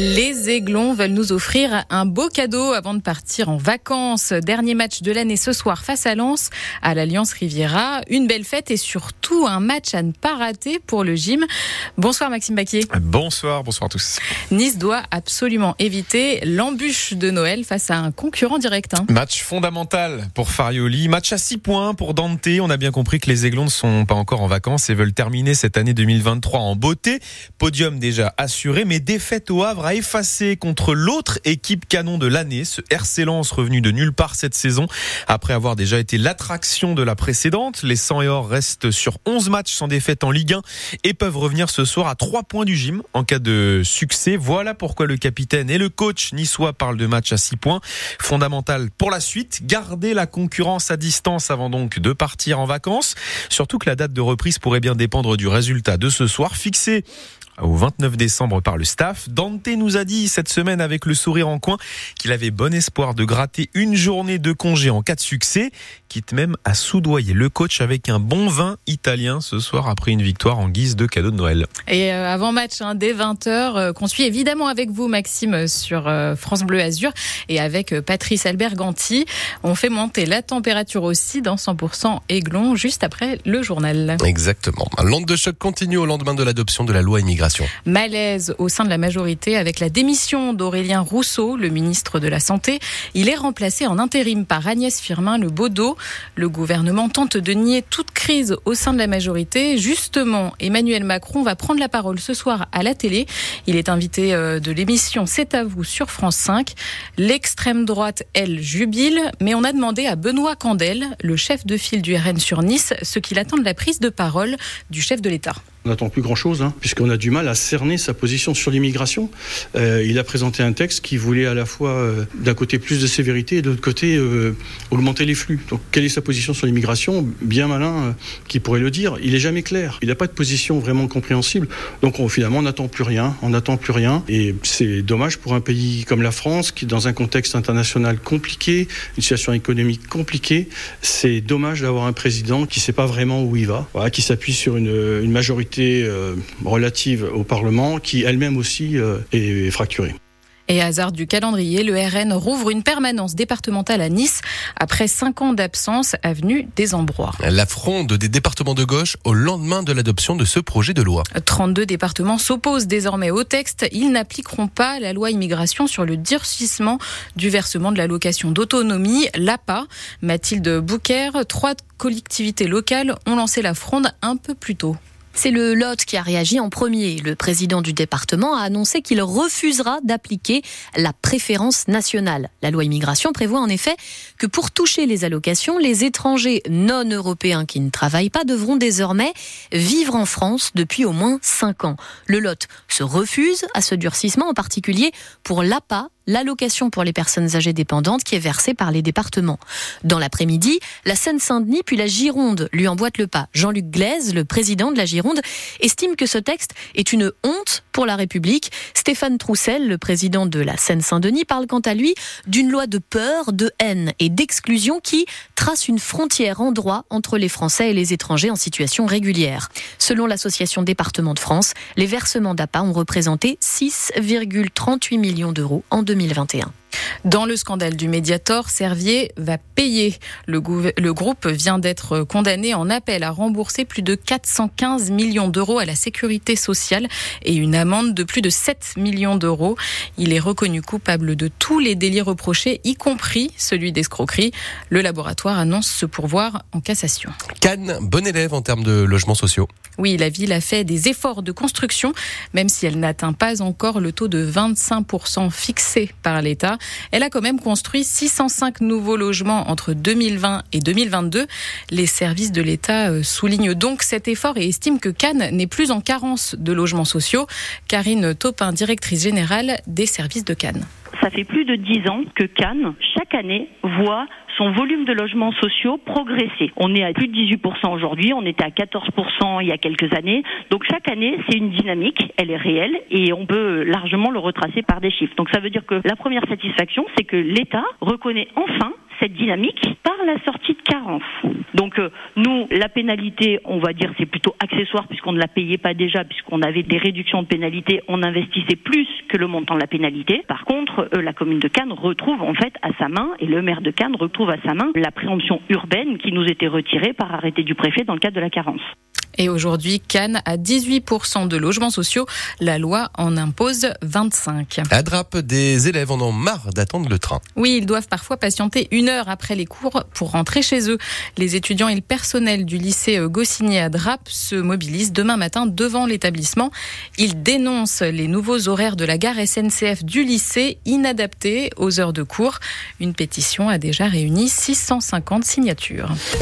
Les Aiglons veulent nous offrir un beau cadeau avant de partir en vacances. Dernier match de l'année ce soir face à Lens, à l'Alliance Riviera. Une belle fête et surtout un match à ne pas rater pour le gym. Bonsoir Maxime Baquier. Bonsoir, bonsoir à tous. Nice doit absolument éviter l'embûche de Noël face à un concurrent direct. Hein. Match fondamental pour Farioli. Match à 6 points pour Dante. On a bien compris que les Aiglons ne sont pas encore en vacances et veulent terminer cette année 2023 en beauté. Podium déjà assuré, mais défaite au Havre a effacé contre l'autre équipe canon de l'année, ce RC Lens revenu de nulle part cette saison après avoir déjà été l'attraction de la précédente. Les 100 et or restent sur 11 matchs sans défaite en Ligue 1 et peuvent revenir ce soir à 3 points du gym en cas de succès. Voilà pourquoi le capitaine et le coach niçois parlent de match à 6 points. Fondamental pour la suite, garder la concurrence à distance avant donc de partir en vacances. Surtout que la date de reprise pourrait bien dépendre du résultat de ce soir fixé au 29 décembre par le staff. Dante nous a dit cette semaine avec le sourire en coin qu'il avait bon espoir de gratter une journée de congé en cas de succès, quitte même à soudoyer le coach avec un bon vin italien ce soir après une victoire en guise de cadeau de Noël. Et euh, avant match, hein, dès 20h, euh, qu'on suit évidemment avec vous Maxime sur euh, France Bleu Azur et avec Patrice Alberganti, on fait monter la température aussi dans 100% Aiglon juste après le journal. Exactement. L'onde de choc continue au lendemain de l'adoption de la loi immigration Malaise au sein de la majorité avec la démission d'Aurélien Rousseau, le ministre de la Santé. Il est remplacé en intérim par Agnès Firmin Le Baudot. Le gouvernement tente de nier toute crise au sein de la majorité. Justement, Emmanuel Macron va prendre la parole ce soir à la télé. Il est invité euh, de l'émission C'est à vous sur France 5. L'extrême droite, elle, jubile, mais on a demandé à Benoît Candel, le chef de file du RN sur Nice, ce qu'il attend de la prise de parole du chef de l'État. N'attend plus grand-chose, hein, puisqu'on a du mal à cerner sa position sur l'immigration. Euh, il a présenté un texte qui voulait à la fois, euh, d'un côté, plus de sévérité et de l'autre côté, euh, augmenter les flux. Donc, quelle est sa position sur l'immigration? Bien malin qui pourrait le dire. Il n'est jamais clair. Il n'a pas de position vraiment compréhensible. Donc, on, finalement, on n'attend plus rien. On n'attend plus rien. Et c'est dommage pour un pays comme la France, qui, dans un contexte international compliqué, une situation économique compliquée, c'est dommage d'avoir un président qui ne sait pas vraiment où il va, qui s'appuie sur une majorité euh, relative au Parlement qui elle-même aussi euh, est fracturée. Et hasard du calendrier, le RN rouvre une permanence départementale à Nice après cinq ans d'absence avenue des Ambrois. La fronde des départements de gauche au lendemain de l'adoption de ce projet de loi. 32 départements s'opposent désormais au texte. Ils n'appliqueront pas la loi immigration sur le durcissement du versement de l'allocation d'autonomie, l'APA. Mathilde Bouquer, trois collectivités locales ont lancé la fronde un peu plus tôt. C'est le Lot qui a réagi en premier. Le président du département a annoncé qu'il refusera d'appliquer la préférence nationale. La loi immigration prévoit en effet que pour toucher les allocations, les étrangers non européens qui ne travaillent pas devront désormais vivre en France depuis au moins 5 ans. Le Lot se refuse à ce durcissement, en particulier pour l'APA, l'allocation pour les personnes âgées dépendantes qui est versée par les départements. Dans l'après-midi, la Seine-Saint-Denis puis la Gironde lui emboîtent le pas. Jean-Luc Glaise, le président de la Gironde, estime que ce texte est une honte pour la République. Stéphane Troussel, le président de la Seine-Saint-Denis, parle quant à lui d'une loi de peur, de haine et d'exclusion qui trace une frontière en droit entre les Français et les étrangers en situation régulière. Selon l'association Département de France, les versements d'APA ont représenté 6,38 millions d'euros en 2020. 2021. Dans le scandale du Mediator, Servier va payer. Le, le groupe vient d'être condamné en appel à rembourser plus de 415 millions d'euros à la sécurité sociale et une amende de plus de 7 millions d'euros. Il est reconnu coupable de tous les délits reprochés, y compris celui d'escroquerie. Le laboratoire annonce se pourvoir en cassation. Cannes, bon élève en termes de logements sociaux. Oui, la ville a fait des efforts de construction, même si elle n'atteint pas encore le taux de 25% fixé par l'État. Elle a quand même construit 605 nouveaux logements entre 2020 et 2022. Les services de l'État euh, soulignent donc cet effort et estiment que Cannes n'est plus en carence de logements sociaux. Karine Taupin, directrice générale des services de Cannes. Ça fait plus de dix ans que Cannes, chaque année, voit son volume de logements sociaux progresser. On est à plus de 18% aujourd'hui, on était à 14% il y a quelques années. Donc chaque année, c'est une dynamique, elle est réelle et on peut largement le retracer par des chiffres. Donc ça veut dire que la première satisfaction, c'est que l'État reconnaît enfin cette dynamique par la sortie de carence. Donc euh, nous, la pénalité, on va dire, c'est plutôt accessoire puisqu'on ne la payait pas déjà, puisqu'on avait des réductions de pénalité, on investissait plus que le montant de la pénalité. Par contre, euh, la commune de Cannes retrouve en fait à sa main, et le maire de Cannes retrouve à sa main, la préemption urbaine qui nous était retirée par arrêté du préfet dans le cadre de la carence. Et aujourd'hui, Cannes a 18% de logements sociaux. La loi en impose 25. À Drape, des élèves en ont marre d'attendre le train. Oui, ils doivent parfois patienter une heure après les cours pour rentrer chez eux. Les étudiants et le personnel du lycée Goscinny à Drape se mobilisent demain matin devant l'établissement. Ils dénoncent les nouveaux horaires de la gare SNCF du lycée inadaptés aux heures de cours. Une pétition a déjà réuni 650 signatures.